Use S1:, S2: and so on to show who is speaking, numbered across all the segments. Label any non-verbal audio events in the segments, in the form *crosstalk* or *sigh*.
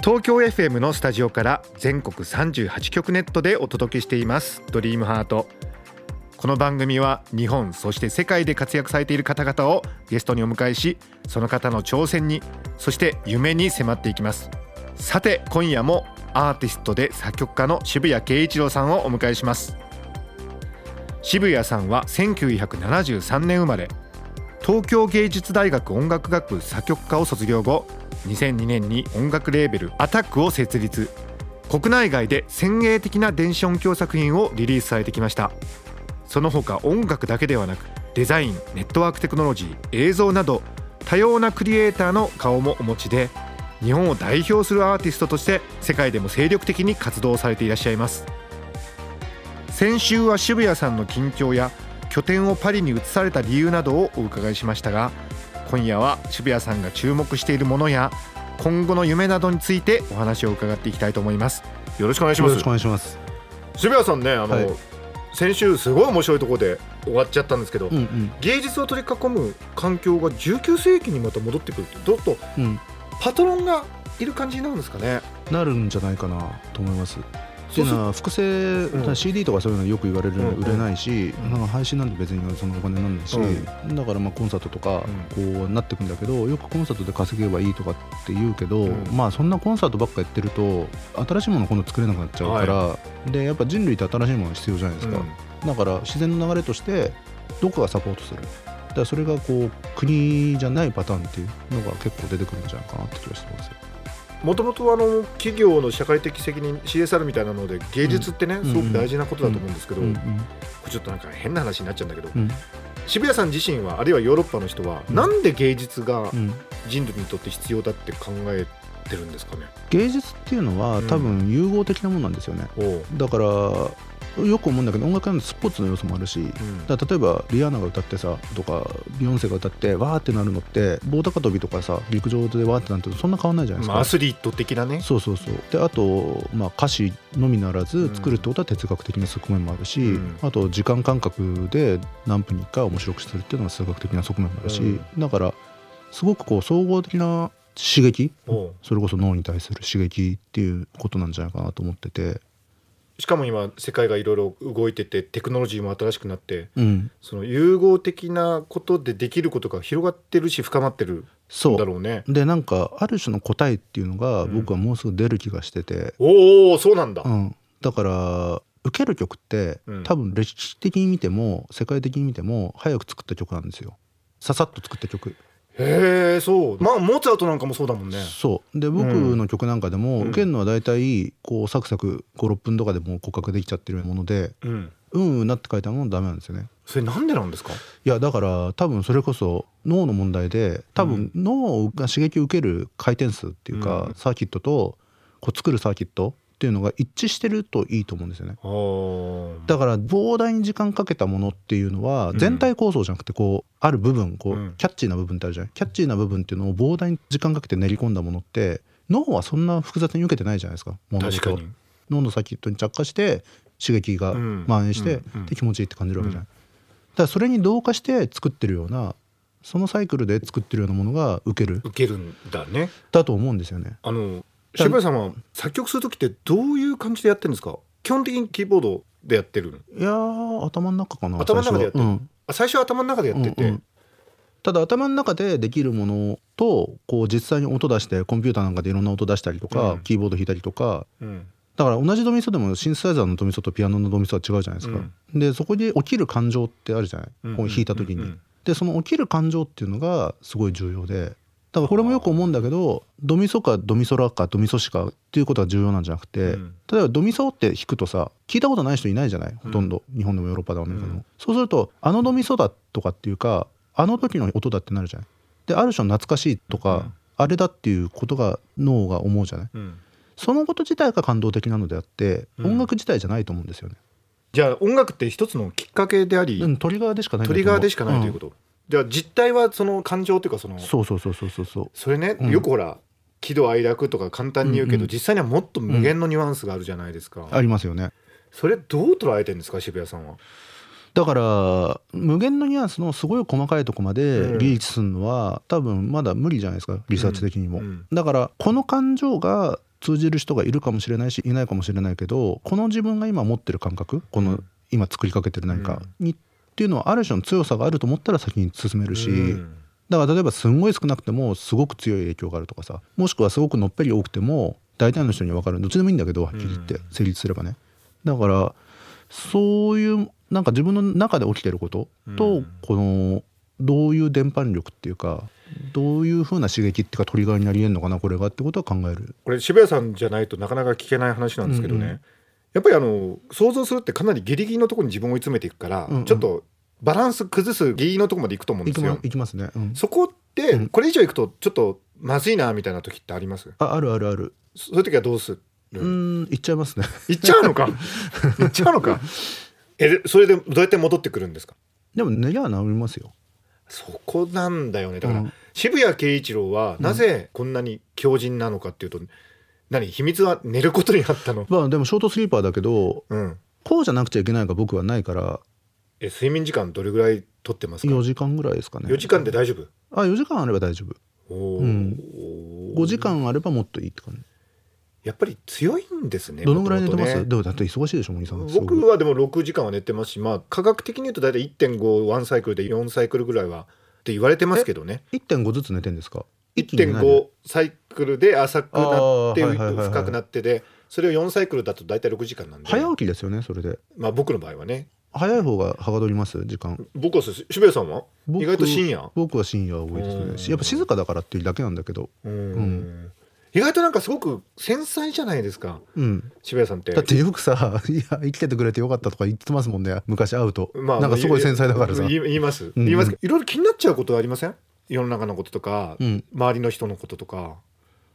S1: 東京 FM のスタジオから全国38局ネットでお届けしています。ドリームハート。この番組は日本そして世界で活躍されている方々をゲストにお迎えしその方の挑戦にそして夢に迫っていきます。さて今夜もアーティストで作曲家の渋谷慶一郎さんをお迎えします。渋谷さんは1973年生まれ。東京芸術大学音楽学部作曲科を卒業後2002年に音楽レーベルアタックを設立。国内外で先鋭的な電子音響作品をリリースされてきました。その他音楽だけではなくデザインネットワークテクノロジー映像など多様なクリエイターの顔もお持ちで日本を代表するアーティストとして世界でも精力的に活動されていらっしゃいます。先週は渋谷さんの近況や拠点をパリに移された理由などをお伺いしましたが今夜は渋谷さんが注目しているものや今後の夢などについてお話を伺っていきたいと思います。よろしくお願いします。
S2: よろしくお願いします。
S1: 渋谷さんねあの、
S2: はい。
S1: 先週すごい面白いところで終わっちゃったんですけど、
S2: うんうん。
S1: 芸術を取り囲む環境が19世紀にまた戻ってくるってどっと
S2: うん。
S1: パトロンがいる感じなんですかね。
S2: なるんじゃないかなと思います。っていうのは複製、
S1: うん。
S2: CD とかそういうのよく言われるの売れないし、
S1: うん
S2: なんか配信なんて別にそのお金なんないし、
S1: う。
S2: だからまあコンサートとかこうなってくんだけどよくコンサートで稼げばいいとかって言うけど、
S1: うん。
S2: まあそんなコンサートばっかやってると新しいもの今度作れなくなっちゃうから、でやっぱ人類って新しいものが必要じゃないですか、だから自然の流れとしてどこがサポートする？だからそれがこう国じゃないパターンっていうのが結構出てくるんじゃないかなって気がしてますよ
S1: もともとあの企業の社会的責任 CSR みたいなので芸術ってね、
S2: ん。
S1: すごく大事なことだと思うんですけど、
S2: うん。
S1: これちょっとなんか変な話になっちゃうんだけど、
S2: うん。
S1: 渋谷さん自身はあるいはヨーロッパの人は、
S2: うん。
S1: なんで芸術が
S2: うん。
S1: 人類にとって必要だって考えてるんですかね？
S2: 芸術っていうのは
S1: うん
S2: 多分融合的なものなんですよね、だからよく思うんだけど音楽なんてスポーツの要素もあるし
S1: うん。
S2: だ例えばリアーナが歌ってさとかビヨンセが歌ってわーってなるのって棒高跳びとかさ陸上でわーってなるとそんな変わんないじゃないですか、
S1: まあ、アスリート的なね。
S2: そうそうそう。であと、まあ、歌詞のみならず作るってことは哲学的な側面もあるし、
S1: うん。
S2: あと時間感覚で何分に1回面白くするっていうのは数学的な側面もあるし、
S1: うん。
S2: だからすごくこう総合的な刺激それこそ脳に対する刺激っていうことなんじゃないかなと思ってて、
S1: しかも今世界がいろいろ動いててテクノロジーも新しくなって
S2: うん、
S1: その融合的なことでできることが広がってるし深まってるん
S2: そう。
S1: だろうね。
S2: でなんかある種の答えっていうのが
S1: うん。
S2: 僕はもうすぐ出る気がしてて、
S1: おおそうなんだ。
S2: うん。だから受ける曲って、
S1: うん。
S2: 多分歴史的に見ても世界的に見ても早く作った曲なんですよ。ささっと作った曲
S1: へえそう。まあモーツァルトなんかもそうだもんね。
S2: そうで僕の曲なんかでも、
S1: うん
S2: 受けるのは大体こうサクサク56分とかでもう骨格できちゃってるもので
S1: うん。
S2: 「うんうんな」って書いたものダメなんですよね
S1: それなんでなんですか？
S2: いやだから多分それこそ脳の問題で多分脳が刺激を受ける回転数っていうか、
S1: うん
S2: サーキットとこう作るサーキットっていうのが一致してるといいと思うんですよね。だから膨大に時間かけたものっていうのは
S1: うん。
S2: 全体構想じゃなくてこうある部分こ
S1: う
S2: キャッチーな部分ってあるじゃんキャッチーな部分っていうのを膨大に時間かけて練り込んだものって脳はそんな複雑に受けてないじゃないですか
S1: 確かに。
S2: 脳のサーキットに着火して刺激が
S1: うん。
S2: 蔓延して、で気持ちいいって感じるわけじゃない、だからそれに同化して作ってるようなそのサイクルで作ってるようなものが受ける。
S1: 受けるんだね。
S2: だと思うんですよね。
S1: あの渋谷さんは作曲する時ってどういう感じでやってるんですか？基本的にキーボードでやってるの？
S2: いやー頭の中かな
S1: 頭の中でやってる。
S2: 最初は。うん。
S1: あ最初は頭の中でやってて。
S2: うんうん。ただ頭の中でできるものとこう実際に音出してコンピューターなんかでいろんな音出したりとか、
S1: うん。
S2: キーボード弾いたりとか。
S1: うん。
S2: だから同じドミソでもシンセサイザーのドミソとピアノのドミソは違うじゃないですか。でそこで起きる感情ってあるじゃない、
S1: うん。
S2: こう弾いた時に。でその起きる感情っていうのがすごい重要でだからこれもよく思うんだけどドミソかドミソラかドミソシかっていうことが重要なんじゃなくて、
S1: うん。
S2: 例えばドミソって弾くとさ聞いたことない人いないじゃない？ほとんど、日本でもヨーロッパでもアメリカでも、
S1: うん。
S2: そうするとあのドミソだとかっていうかあの時の音だってなるじゃない？である種の懐かしいとか、
S1: うん。
S2: あれだっていうことが脳が思うじゃない？
S1: うん。
S2: そのこと自体が感動的なのであって、
S1: うん。
S2: 音楽自体じゃないと思うんですよね、
S1: じゃあ音楽って一つのきっかけであり、
S2: うん、トリガーでしかないん
S1: トリガーでしかないということ、じゃあ実態はその感情というかその
S2: うんそうそうそうそうそう。そう
S1: それね、
S2: うん。
S1: よくほら喜怒哀楽とか簡単に言うけど、
S2: うん。うん
S1: 実際にはもっと無限のニュアンスがあるじゃないですか、
S2: ありますよね。
S1: それどう捉えてるんですか渋谷さんは？
S2: だから無限のニュアンスのすごい細かいとこまで
S1: うん。
S2: リーチするのは多分まだ無理じゃないですかリサーチ的にも、
S1: うん。うん
S2: だからこの感情が通じる人がいるかもしれないしいないかもしれないけどこの自分が今持ってる感覚この今作りかけてる何かに、っていうのはある種の強さがあると思ったら先に進めるし、
S1: うん。
S2: だから例えばすんごい少なくてもすごく強い影響があるとかさもしくはすごくのっぺり多くても大体の人には分かる。どっちでもいいんだけどはっきり言って
S1: うん
S2: 成立すればね。だからそういうなんか自分の中で起きてることと、
S1: うん。
S2: このどういう伝播力っていうかどういうふうな刺激っていうかトリガーになり得るのかなこれがってことは考える。
S1: これ渋谷さんじゃないとなかなか聞けない話なんですけどね、
S2: うんうん
S1: やっぱりあの想像するってかなりギリギリのところに自分を追い詰めていくから、
S2: うんうん。
S1: ちょっとバランス崩すギリギリのところまでいくと思うんですよ。
S2: いきますね、うん。
S1: そこって
S2: うん。
S1: これ以上いくとちょっとまずいなみたいな時ってあります？
S2: ああるあるある。
S1: そういう時はどうする？
S2: うん言っちゃいますね。
S1: 行っちゃうのか？*laughs* 行っちゃうのか？えでそれでどうやって戻ってくるんですか？
S2: でも寝りゃ治りますよ。
S1: そこなんだよね。だから、
S2: うん。
S1: 渋谷慶一郎はなぜこんなに強靭なのかっていうと、何秘密は寝ることにあったの、
S2: まあでもショートスリーパーだけど
S1: うん、
S2: こうじゃなくちゃいけないが僕はないから。
S1: え睡眠時間どれぐらい取ってますか
S2: ？4時間ぐらいですかね。
S1: 4時間で大丈夫？
S2: あ4時間あれば大丈夫。
S1: おー。
S2: うん。5時間あればもっといいって感じ。
S1: やっぱり強いんですね
S2: どのぐらい寝てます、
S1: ね。
S2: でもだって忙しいでしょ森さん。
S1: 僕はでも6時間は寝てますしまあ科学的に言うと大体1.5ワンサイクルで4サイクルぐらいはって言われてますけどね。
S2: 1.5ずつ寝てんですか？
S1: 1.5サイクルで浅くなって深くなってでそれを4サイクルだと大体6時間なんで。
S2: 早起きですよねそれで。
S1: まあ僕の場合はね。
S2: 早い方がはかどります時間。
S1: 僕は渋谷さんは？
S2: 僕
S1: 意外と深夜？
S2: 僕は深夜多いです
S1: うん。
S2: ねしやっぱ静かだからっていうだけなんだけど。
S1: うん。意外となんかすごく繊細じゃないですか。
S2: うん。
S1: 渋谷さんって。
S2: だってよくさ「*laughs* いや生きててくれてよかった」とか言ってますもんね昔会うと、
S1: まあ
S2: なんかすごい繊細だからさ。
S1: 言います。
S2: ん。
S1: 言います。けどいろいろ気になっちゃうことありません？世の中のこととか、
S2: うん。
S1: 周りの人のこととか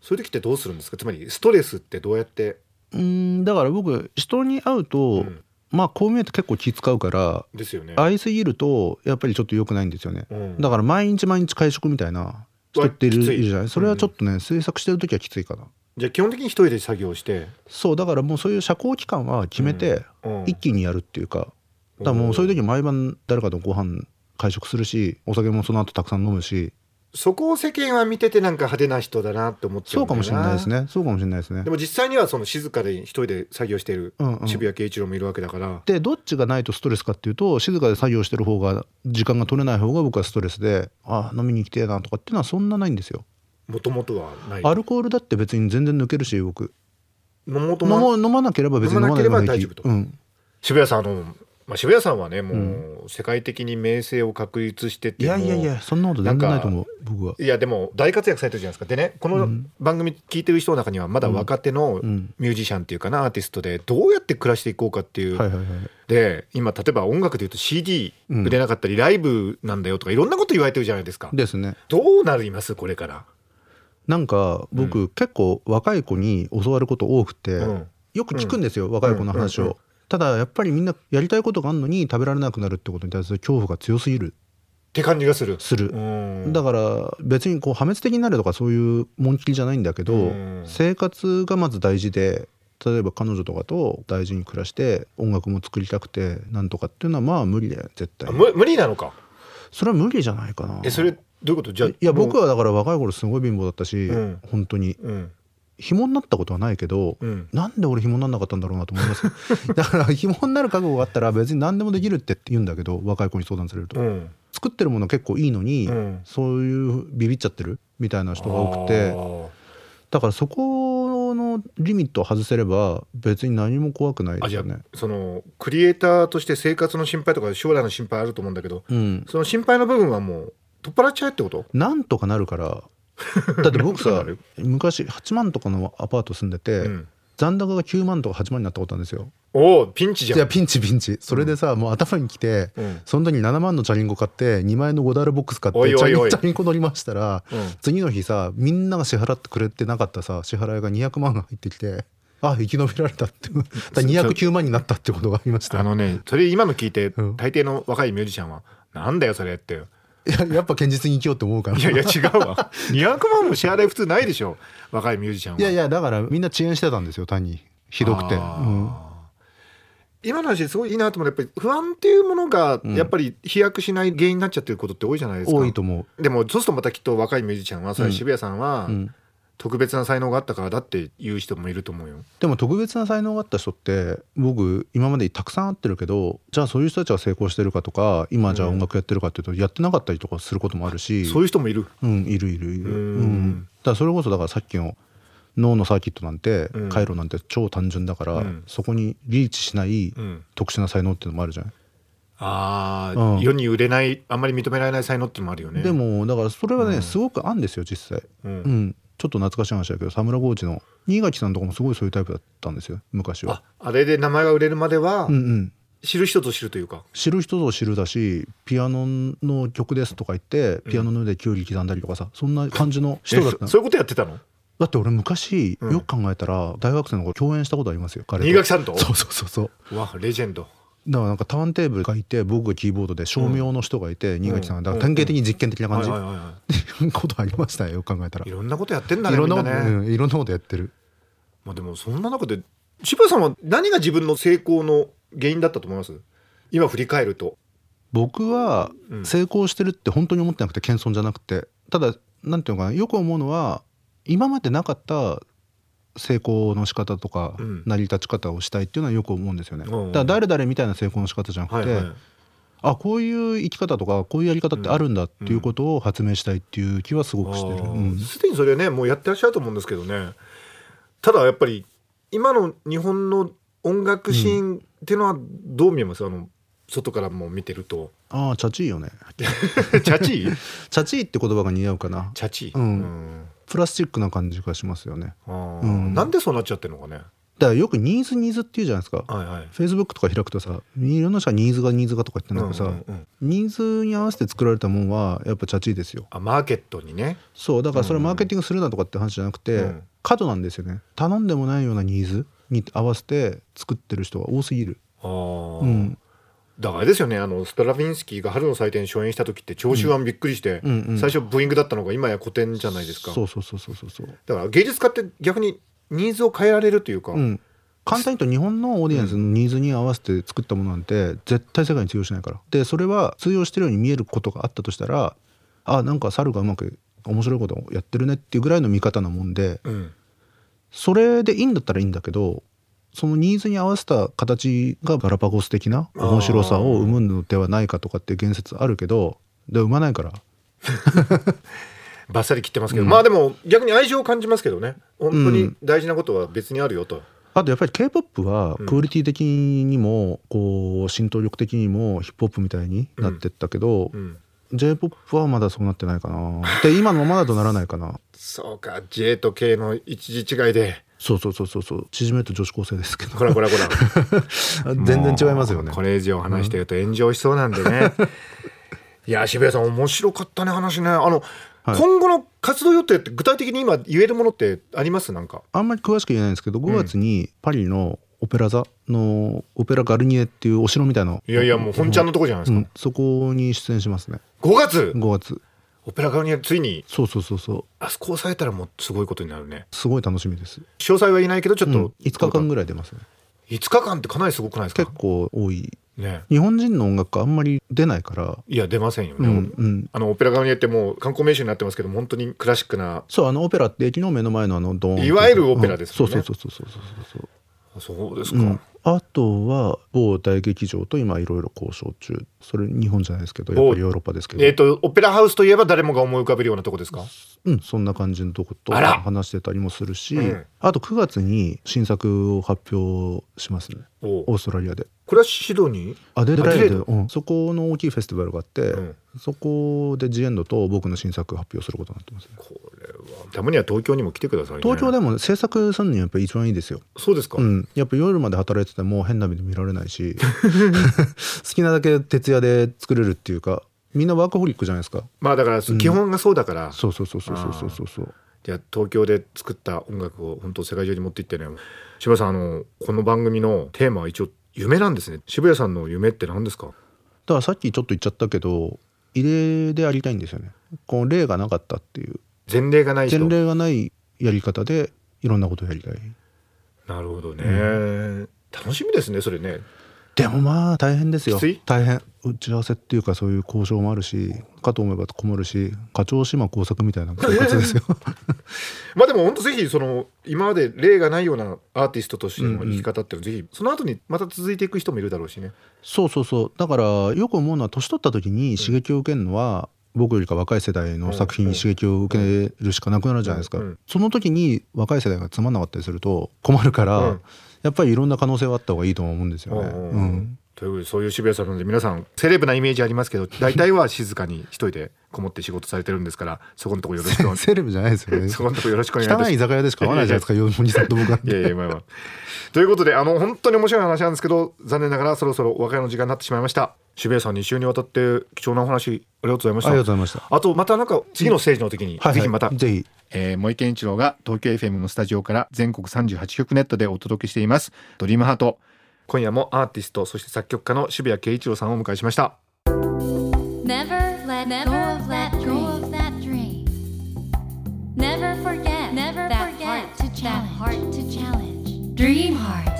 S1: そういう時ってどうするんですか？つまりストレスってどうやって？
S2: うんだから僕人に会うと、
S1: うん。
S2: まあこう見えて結構気使うから
S1: ですよね、
S2: 会いすぎるとやっぱりちょっと良くないんですよね、
S1: うん。
S2: だから毎日毎日会食みたいな人っているじゃない？それはちょっとね、制作してる時はきついかな。
S1: じゃあ基本的に一人で作業して、
S2: そうだからもうそういう社交期間は決めて
S1: うん。
S2: 一気にやるっていうか、だからもうそういう時毎晩誰かとご飯会食するしお酒もその後たくさん飲むし。
S1: そこを世間は見ててなんか派手な人だなって思っちゃ
S2: そううんかもしれないです
S1: ね。
S2: ねそうかもしれないですね。
S1: でも実際にはその静かで一人で作業している
S2: うんうん。
S1: 渋谷慶一郎もいるわけだから、
S2: でどっちがないとストレスかっていうと静かで作業してる方が時間が取れない方が僕はストレスであ飲みに行きてえなとかっていうのはそんなないんですよ。
S1: もともとはない。
S2: アルコールだって別に全然抜けるし僕。
S1: もともと
S2: 飲まなければ別に飲まな
S1: ければ大丈夫と。
S2: うん。
S1: 渋谷さんあの、まあ、渋谷さんはねもう世界的に名声を確立してて
S2: いやいやい
S1: も
S2: やそんなこと全然ないと思う僕は。
S1: ういやでも大活躍されてるじゃないですか。でねこの番組聞いてる人の中にはまだ若手の
S2: うん。
S1: ミュージシャンっていうかなアーティストでどうやって暮らしていこうかっていう、
S2: はいはいはい
S1: で今例えば音楽でいうと CD
S2: うん
S1: 売れなかったりライブなんだよとかいろんなこと言われてるじゃないですか、
S2: ですね。
S1: どうなります？これから、
S2: なんか僕、結構若い子に教わること多くて、
S1: うん。
S2: よく聞くんですよ、若い子の話を、ただやっぱりみんなやりたいことがあるのに食べられなくなるってことに対する恐怖が強すぎる。
S1: って感じがする。
S2: する、
S1: うん。
S2: だから別にこう破滅的になるとかそういう紋切りじゃないんだけど、
S1: うん。
S2: 生活がまず大事で例えば彼女とかと大事に暮らして音楽も作りたくてなんとかっていうのはまあ無理だよ絶対。
S1: あ無無理なのか？
S2: それは無理じゃないかな。
S1: えそれどういうこと？じゃあ
S2: いや僕
S1: は
S2: はだから若い頃すごい貧乏だったし、
S1: うん。
S2: 本当に。
S1: うん
S2: 紐になったことはないけど、
S1: うん。
S2: なんで俺紐にならなかったんだろうなと思います *laughs* だから紐になる覚悟があったら別に何でもできるって言うんだけど若い子に相談されると、
S1: うん。
S2: 作ってるもの結構いいのに、
S1: うん。
S2: そういうビビっちゃってるみたいな人が多くてだからそこのリミットを外せれば別に何も怖くないですよね。
S1: そのクリエイターとして生活の心配とか将来の心配あると思うんだけど
S2: うん、
S1: その心配の部分はもう取っ払っちゃえってこと？
S2: なんとかなるからだって僕さ *laughs* 昔8万とかのアパート住んでて、
S1: うん。
S2: 残高が9万とか8万になったことあるんですよ。
S1: おおピンチじゃん。
S2: いやピンチピンチ。それでさ、もう頭にきて、
S1: うん。
S2: その時に7万のチャリンコ買って2万円の5ダルボックス買ってチャリンチャリンコ乗りましたら、
S1: うん。
S2: 次の日さみんなが支払ってくれてなかったさ支払いが200万が入ってきてあ生き延びられたってだから209万になったってことがありました。
S1: あのねそれ今の聞いて、
S2: うん。
S1: 大抵の若いミュージシャンはなんだよそれって。
S2: いや *laughs* やっぱ堅実に生きようって思うから。
S1: いやいや違うわ。200万も支払い普通ないでしょ。若いミュージシャンは。い
S2: やいやだからみんな遅延してたんですよ単に。ひどくて、うん。
S1: 今の話すごいいいなと思うやっぱり不安っていうものがやっぱり飛躍しない原因になっちゃってることって多いじゃないですか、
S2: 多いと思う、
S1: でもそうするとまたきっと若いミュージシャンはそれ渋谷さんは
S2: うん
S1: 特別な才能があったからだって言う人もいると思うよ。
S2: でも特別な才能があった人って僕今までたくさん会ってるけどじゃあそういう人たちが成功してるかとか今じゃあ音楽やってるかっていうとやってなかったりとかすることもあるし、
S1: そういう人もいる。
S2: うんいるいるいる。
S1: う
S2: うん。んだからそれこそだからさっきの脳のサーキットなんて、
S1: うん。
S2: 回路なんて超単純だから、
S1: うん。
S2: そこにリーチしない
S1: うん、
S2: 特殊な才能っていうのもあるじゃん、
S1: ああ、
S2: うん。
S1: 世に売れないあんまり認められない才能っていうのもあるよね。
S2: で、もだからそれはね、
S1: うん。
S2: すごくあるんですよ実際。
S1: うん。
S2: うんちょっと懐かしい話だけどサムラゴーチの新垣さんとかもすごいそういうタイプだったんですよ昔は。
S1: ああれで名前が売れるまでは、
S2: うんうん。
S1: 知る人ぞ知るというか。
S2: 知る人ぞ知るだしピアノの曲ですとか言ってピアノの上でキュウリ刻んだりとかさそんな感じの人だった。
S1: そそういうことやってたの？
S2: だって俺昔
S1: うん。
S2: よく考えたら大学生の頃共演したことありますよ彼と。
S1: 新垣さんと？
S2: そうそうそうそう
S1: わレジェンド。
S2: だからなんかターンテーブルがいて僕がキーボードで照明の人がいて新垣さんが。だから典型的に実験的な感じ。っていう *laughs* ことありましたよ考えたら。
S1: い。いろんなことやってんだね
S2: いろんなこと。うんいろんなことやってる。
S1: まあでもそんな中で渋谷さんは何が自分の成功の原因だったと思います？今振り返ると。
S2: 僕は
S1: うん。
S2: 成功してるって本当に思ってなくて謙遜じゃなくて。ただなんていうのかなよく思うのは今までなかった成功の仕方とか
S1: うん
S2: 成り立ち方をしたいっていうのはよく思うんですよね。だ誰々みたいな成功の仕方じゃなくて、
S1: はいはい。
S2: あこういう生き方とかこういうやり方ってあるんだっていうことを発明したいっていう気はすごくしてる。
S1: あ
S2: うん
S1: でにそれねもうやってらっしゃると思うんですけどねただやっぱり今の日本の音楽シーンっていうのはどう見えます、あの外からも見てると。
S2: ああチャチいよね。
S1: チャチー？*laughs*
S2: チャチい *laughs* って言葉が似合うかな。
S1: チャチー、
S2: うん。プラスチックな感じがしますよね。うん。
S1: なんでそうなっちゃってるのかね？
S2: だからよくニーズニーズって言うじゃないですか。
S1: はいはい。
S2: フェイスブックとか開くとさいろんな人がニーズがニーズがとか言ってんだけどさ、
S1: うんうんうん。
S2: ニーズに合わせて作られたもんはやっぱチャチいですよ。
S1: あマーケットにね。
S2: そうだからそれマーケティングするなとかって話じゃなくて、
S1: うん。
S2: 過度なんですよね。頼んでもないようなニーズに合わせて作ってる人が多すぎる、
S1: あー、
S2: うん、
S1: だからあれですよねあのストラヴィンスキーが春の祭典初演した時って聴衆はびっくりして、
S2: うん。うん
S1: 最初ブーイングだったのが今や古典じゃないですか。
S2: そうそうそうそうそうそう、
S1: だから芸術家って逆にニーズを変えられるというか、
S2: うん、簡単に言うと日本のオーディエンスのニーズに合わせて作ったものなんて絶対世界に通用しないから。でそれは通用してるように見えることがあったとしたらあなんか猿がうまく面白いことをやってるねっていうぐらいの見方なもんで
S1: うん。
S2: それでいいんだったらいいんだけどそのニーズに合わせた形がガラパゴス的な面白さを生むのではないかとかって言説あるけどで生まないから。*laughs*
S1: バッサリ切ってますけど、
S2: うん。
S1: まあでも逆に愛情を感じますけどね。本当に大事なことは別にあるよと、
S2: あとやっぱり k p o p は
S1: うん。
S2: クオリティ的にもこう浸透力的にもヒップホップみたいになってったけど、
S1: うん。
S2: j p o p はまだそうなってないかな。で今のままだとならないかな。
S1: そうか。J と K の一時違いで
S2: そうそうそうそうそう。縮めると女子高生ですけど。
S1: こらこらこら *laughs*
S2: 全然違いますよね。
S1: これ以上話してると炎上しそうなんでね、*laughs* いや渋谷さん面白かったね話ね。あの、
S2: はい。
S1: 今後の活動予定って具体的に今言えるものってあります？なんか。
S2: あんまり詳しく言えないんですけど5月にパリのオペラ座のオペラガルニエっていうお城みたいない
S1: やいやもう本ちゃんのとこじゃないですか、
S2: うん、そこに出演しますね。
S1: 5月
S2: ？5月
S1: オペラガルニエついに
S2: そうそうそうそう。
S1: あそこ押さえたらもうすごいことになるね。
S2: すごい楽しみです、
S1: 詳細は言えないけどちょっと、
S2: うん、5日間ぐらい出ますね。
S1: 5日間ってかなりすごくないですか？
S2: 結構多い。
S1: ね。
S2: 日本人の音楽あんまり出ないから。
S1: いや出ませんよね、
S2: うんうん。
S1: あのオペラガルニエってもう観光名所になってますけど本当にクラシックな
S2: そうあのオペラって駅の目の前のあのドーン
S1: いわゆるオペラですもんね。
S2: うん。そうそうそうそうそうそう。
S1: そうですか、
S2: うん、あとは某大劇場と今いろいろ交渉中それ日本じゃないですけどやっぱりヨーロッパですけど。
S1: えっ、とオペラハウスといえば誰もが思い浮かべるようなとこですか？
S2: うん、そんな感じのとこと話してたりもするし、
S1: うん。
S2: あと9月に新作を発表しますね。
S1: お。
S2: オーストラリアで。
S1: これはシドニー？
S2: アデライドうん、そこの大きいフェスティバルがあって、
S1: うん。
S2: そこでジエンドと僕の新作発表することになってますね。
S1: これたまには東京にも来てくださいね。
S2: 東京でも制作するにはやっぱり一番いいですよ。
S1: そうですか、
S2: うん、やっぱ夜まで働いてても変な目で見られないし。*laughs* *laughs* *laughs* 好きなだけ徹夜で作れるっていうかみんなワークホリックじゃないですか。
S1: まあだから基本がそうだから、
S2: うん、そうそうそうそうそうそうそう
S1: じゃあ東京で作った音楽を本当世界中に持っていってね渋谷さんあのこの番組のテーマは一応夢なんですね渋谷さんの夢って何ですか
S2: だからさっきちょっと言っちゃったけど異例でありたいんですよねこの例がなかったっていう
S1: 前例がない
S2: 前例がないやり方でいろんなことやりたい
S1: なるほどね、うん、楽しみですねそれね
S2: でもまあ大変ですよ。大変。打ち合わせっていうかそういう交渉もあるしかと思えばこもるし課長島工作みたいな生活ですよ。*laughs*
S1: まあでも本当ぜひその今まで例がないようなアーティストとしての生き方っていうのをぜひその後にまた続いていく人もいるだろうしね。
S2: そうそうそう。だからよく思うのは年取った時に刺激を受けるのは、僕よりか若い世代の作品に刺激を受けるしかなくなるじゃないですか、その時に若い世代がつまんなかったりすると困るから、
S1: うん。
S2: やっぱりいろんな可能性はあった方がいいと思うんですよね。
S1: うんというそういう渋谷さんなので皆さんセレブなイメージありますけど大体は静かに一人でこもって仕事されてるんですからそこのとこよろしくお *laughs*
S2: セレブじゃないですよね。
S1: そこのとこよろしくお願いします
S2: 汚い居酒屋でしか会わないじゃないですか、おじさんと僕は。
S1: いやいやまあまあ。ということであの本当に面白い話なんですけど残念ながらそろそろお別れの時間になってしまいました渋谷さん2週にわたって貴重なお話ありがとうございまし
S2: ありが
S1: た
S2: とうございました。
S1: あとまたなんか次のステージの時に、
S2: はいはい
S1: ぜひまた、
S2: ぜひ。
S1: えー、森健一郎が東京 FM のスタジオから全国38局ネットでお届けしていますドリームハート今夜もアーティストそして作曲家の渋谷慶一郎さんをお迎えしました
S3: Never let go of that dream. Never forget Never that heart to challenge. heart to challenge. Dream heart.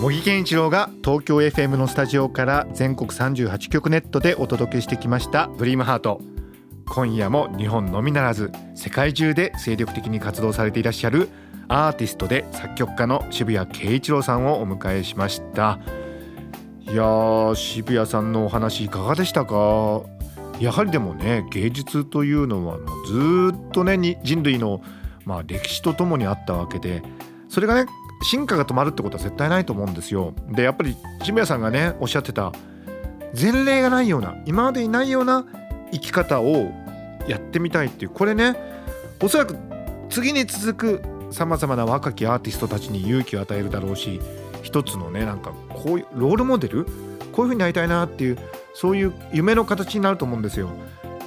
S1: 茂木健一郎が東京 FM のスタジオから全国38局ネットでお届けしてきました「ドリームハート今夜も日本のみならず世界中で精力的に活動されていらっしゃるアーティストで作曲家の渋谷慶一郎さんをお迎えしましたいやー渋谷さんのお話いかがでしたか？やはりでもね芸術というのはもうずっとね人類の、まあ、歴史とともにあったわけでそれがね進化が止まるってことは絶対ないと思うんですよ。でやっぱり渋谷さんがねおっしゃってた前例がないような今までにないような生き方をやってみたいっていうこれねおそらく次に続くさまざまな若きアーティストたちに勇気を与えるだろうし一つのねなんかこういうロールモデルこういう風になりたいなっていうそういう夢の形になると思うんですよ。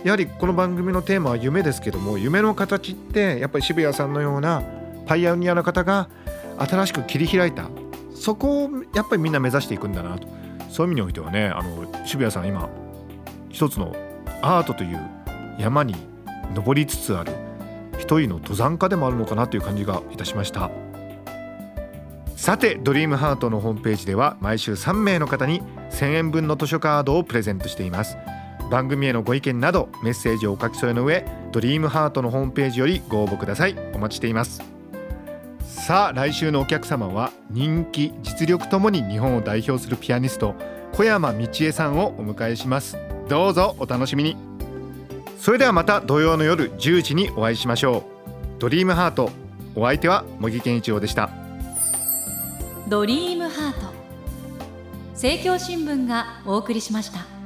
S1: やはりこの番組のテーマは夢ですけども夢の形ってやっぱり渋谷さんのようなパイオニアの方が新しく切り開いたそこをやっぱりみんな目指していくんだなとそういう意味においてはねあの渋谷さん今一つのアートという山に登りつつある一人の登山家でもあるのかなという感じがいたしました。さてドリームハートのホームページでは毎週3名の方に1000円分の図書カードをプレゼントしています。番組へのご意見などメッセージをお書き添えの上ドリームハートのホームページよりご応募ください。お待ちしています。さあ来週のお客様は人気実力ともに日本を代表するピアニスト小山道恵さんをお迎えします。どうぞお楽しみに。それではまた土曜の夜10時にお会いしましょう。ドリームハート。お相手は茂木健一郎でした。
S4: ドリームハート。政教新聞がお送りしました。